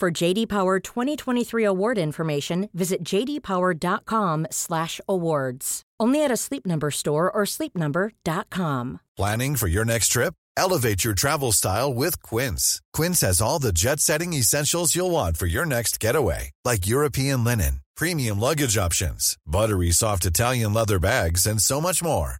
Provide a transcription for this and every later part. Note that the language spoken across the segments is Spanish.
For JD Power 2023 award information, visit jdpower.com/awards. Only at a Sleep Number store or sleepnumber.com. Planning for your next trip? Elevate your travel style with Quince. Quince has all the jet-setting essentials you'll want for your next getaway, like European linen, premium luggage options, buttery soft Italian leather bags, and so much more.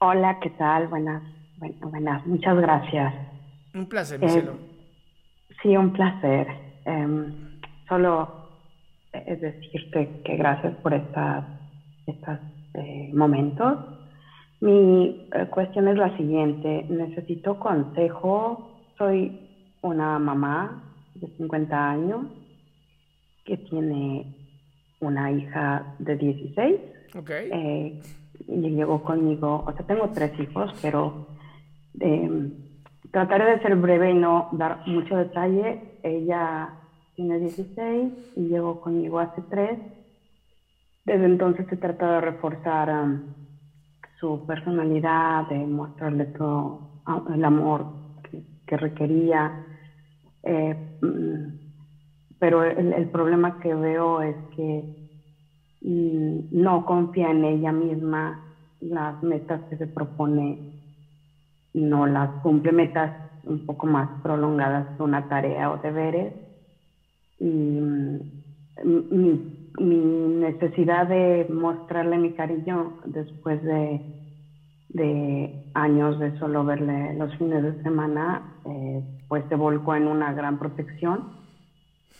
Hola, ¿qué tal? Buenas, bueno, buenas, muchas gracias. Un placer, mi Eh. Sí, un placer. Em, solo es decirte que gracias por estas, estos momentos. Mi eh, cuestión es la siguiente. Necesito consejo. Soy una mamá de 50 años que tiene una hija de 16. Ok. Eh, y llegó conmigo, o sea, tengo tres hijos, pero eh, trataré de ser breve y no dar mucho detalle. Ella tiene 16 y llegó conmigo hace tres. Desde entonces he tratado de reforzar um, su personalidad, de mostrarle todo el amor que, que requería. Eh, mm, pero el, problema que veo es que no confía en ella misma, las metas que se propone no las cumple, metas un poco más prolongadas, una tarea o deberes. Y mm, mi, mi necesidad de mostrarle mi cariño después de, de años de solo verle los fines de semana, eh, pues se volcó en una gran protección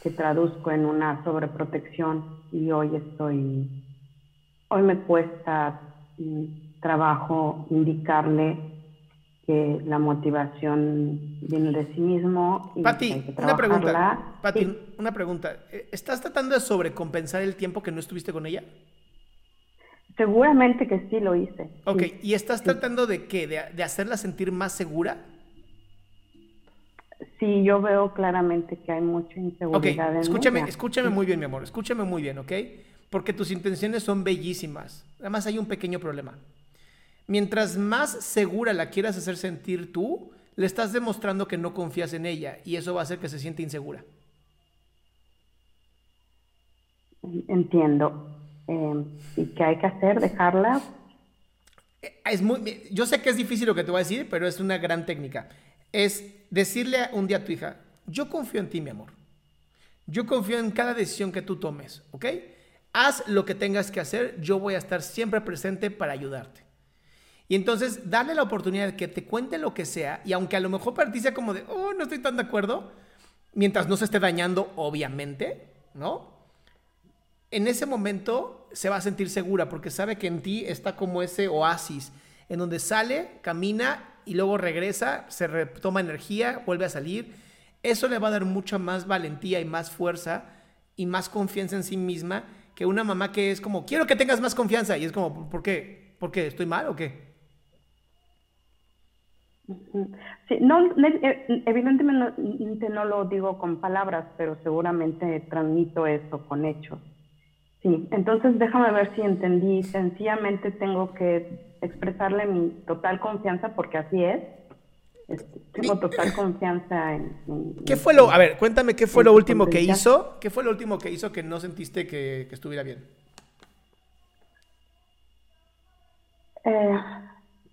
que traduzco en una sobreprotección y hoy estoy, hoy me cuesta mm, trabajo indicarle que la motivación viene de sí mismo y Pati, hay que una pregunta. Pati, Sí. una pregunta. Eh, ¿Estás tratando de sobrecompensar el tiempo que no estuviste con ella? Seguramente que sí lo hice. Ok, sí. ¿y estás tratando de qué? ¿De, de hacerla sentir más segura? Sí, yo veo claramente que hay mucha Ok, inseguridad en escúchame, ella. escúchame muy bien, mi amor. Escúchame muy bien, ¿ok? Porque tus intenciones son bellísimas. Además hay un pequeño problema. Mientras más segura la quieras hacer sentir tú, le estás demostrando que no confías en ella y eso va a hacer que se siente insegura. Entiendo. Eh, ¿Y qué hay que hacer? ¿Dejarla? Eh, Es muy, yo sé que es difícil lo que te voy a decir, pero es una gran técnica. Es decirle un día a tu hija, yo confío en ti, mi amor. Yo confío en cada decisión que tú tomes, ¿ok? Haz lo que tengas que hacer, yo voy a estar siempre presente para ayudarte. Y entonces, darle la oportunidad de que te cuente lo que sea, y aunque a lo mejor para como de, oh, no estoy tan de acuerdo, mientras no se esté dañando, obviamente, ¿no? En ese momento se va a sentir segura porque sabe que en ti está como ese oasis, en donde sale, camina y luego regresa, se retoma energía, vuelve a salir. Eso le va a dar mucha más valentía y más fuerza y más confianza en sí misma que una mamá que es como, quiero que tengas más confianza. Y es como, ¿por qué? ¿Por qué? ¿Estoy mal o qué? Eh, evidentemente no lo digo con palabras, pero seguramente transmito eso con hechos. Sí, entonces déjame ver si entendí. Sencillamente tengo que expresarle mi total confianza porque así es. Este, tengo total confianza en, ¿Qué fue lo, a ver, cuéntame qué fue lo último que hizo? ¿Qué fue lo último que hizo que no sentiste que, que estuviera bien? Eh,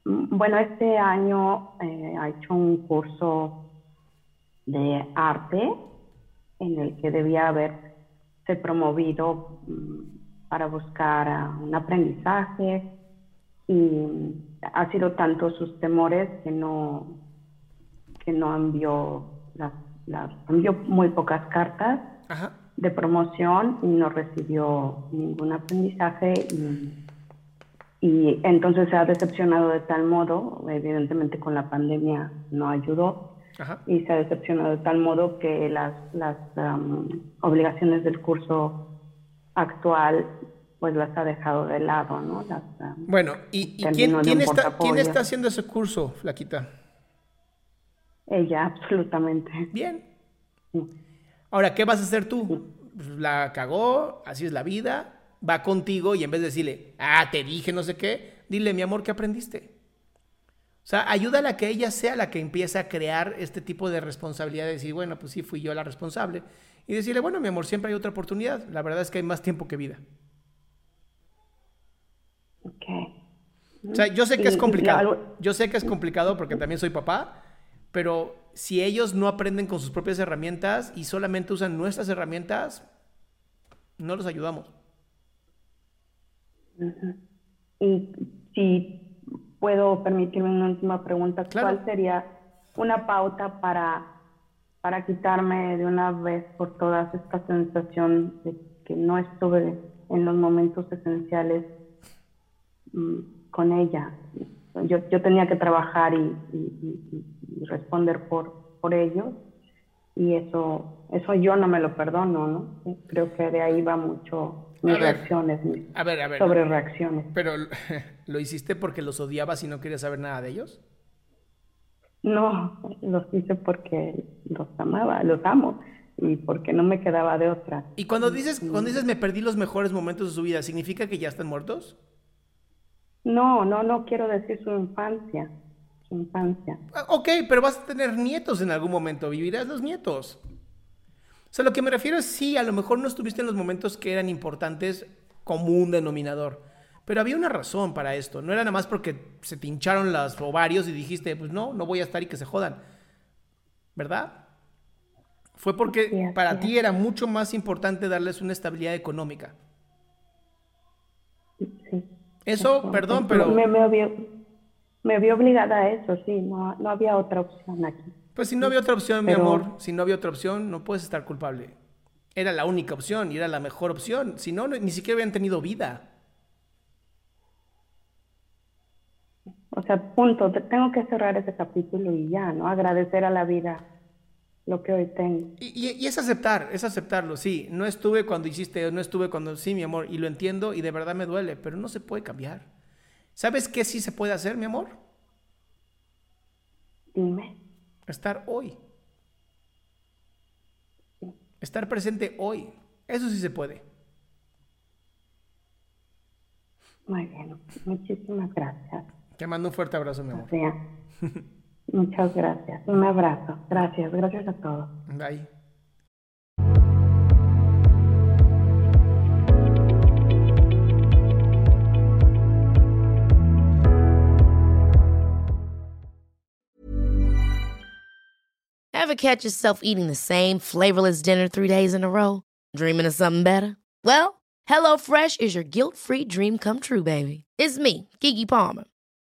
bueno, este año eh, ha hecho un curso de arte en el que debía haberse promovido mm, para buscar un aprendizaje y ha sido tanto sus temores que no que no envió las, envió muy pocas cartas de promoción y no recibió ningún aprendizaje y y entonces se ha decepcionado de tal modo, evidentemente con la pandemia no ayudó, y se ha decepcionado de tal modo que las, las obligaciones del curso actual pues las ha dejado de lado, ¿no? bueno, ¿y, quién, quién, está, quién está haciendo ese curso, Flaquita? Ella, absolutamente. Bien. Ahora, ¿qué vas a hacer tú? La cagó, así es la vida, va contigo y en vez de decirle, ah, te dije no sé qué, dile, mi amor, ¿qué aprendiste? O sea, ayúdala a que ella sea la que empiece a crear este tipo de responsabilidad de decir, bueno, pues sí, fui yo la responsable. Y decirle, bueno, mi amor, siempre hay otra oportunidad. La verdad es que hay más tiempo que vida. Ok. O sea, yo sé que es complicado. Yo sé que es complicado porque también soy papá, pero si ellos no aprenden con sus propias herramientas y solamente usan nuestras herramientas, no los ayudamos. Y si puedo permitirme una última pregunta, ¿cuál sería una pauta para, para quitarme de una vez por todas esta sensación de que no estuve en los momentos esenciales con ella? Yo, yo tenía que trabajar y, y, responder por, por ellos y eso, eso yo no me lo perdono, ¿no? Creo que de ahí va mucho mis reacciones, a ver, a ver, sobre reacciones. Pero, ¿lo hiciste porque los odiabas y no querías saber nada de ellos? No, los hice porque los amaba, los amo y porque no me quedaba de otra. Y cuando dices, cuando dices me perdí los mejores momentos de su vida, ¿significa que ya están muertos? No, no, no quiero decir su infancia, su infancia. Ah, ok, pero vas a tener nietos en algún momento, vivirás los nietos. O sea, lo que me refiero es sí, a lo mejor no estuviste en los momentos que eran importantes como un denominador. Pero había una razón para esto. No era nada más porque se te hincharon los ovarios y dijiste, pues no, no voy a estar y que se jodan. ¿Verdad? Fue porque para ti era mucho más importante darles una estabilidad económica. Eso, perdón, pero... Me, me, me, vi obligada a eso, sí, no, no había otra opción aquí. Pues si no había otra opción, mi amor, si no había otra opción, no puedes estar culpable. Era la única opción y era la mejor opción. Si no, ni siquiera habían tenido vida. O sea, punto. Tengo que cerrar ese capítulo y ya, ¿no? Agradecer a la vida lo que hoy tengo. Y, y, es aceptar, es aceptarlo, sí. No estuve cuando hiciste, no estuve cuando, sí, mi amor, y lo entiendo y de verdad me duele, pero no se puede cambiar. ¿Sabes qué sí se puede hacer, mi amor? Dime estar hoy. Estar presente hoy. Eso sí se puede. Muy bien, muchísimas gracias. Te mando un fuerte abrazo, mi amor. Muchas gracias. Un abrazo. Gracias, gracias a todos. Bye. Ever catch yourself eating the same flavorless dinner three days in a row? Dreaming of something better? Well, HelloFresh is your guilt-free dream come true, baby. It's me, Kiki Palmer.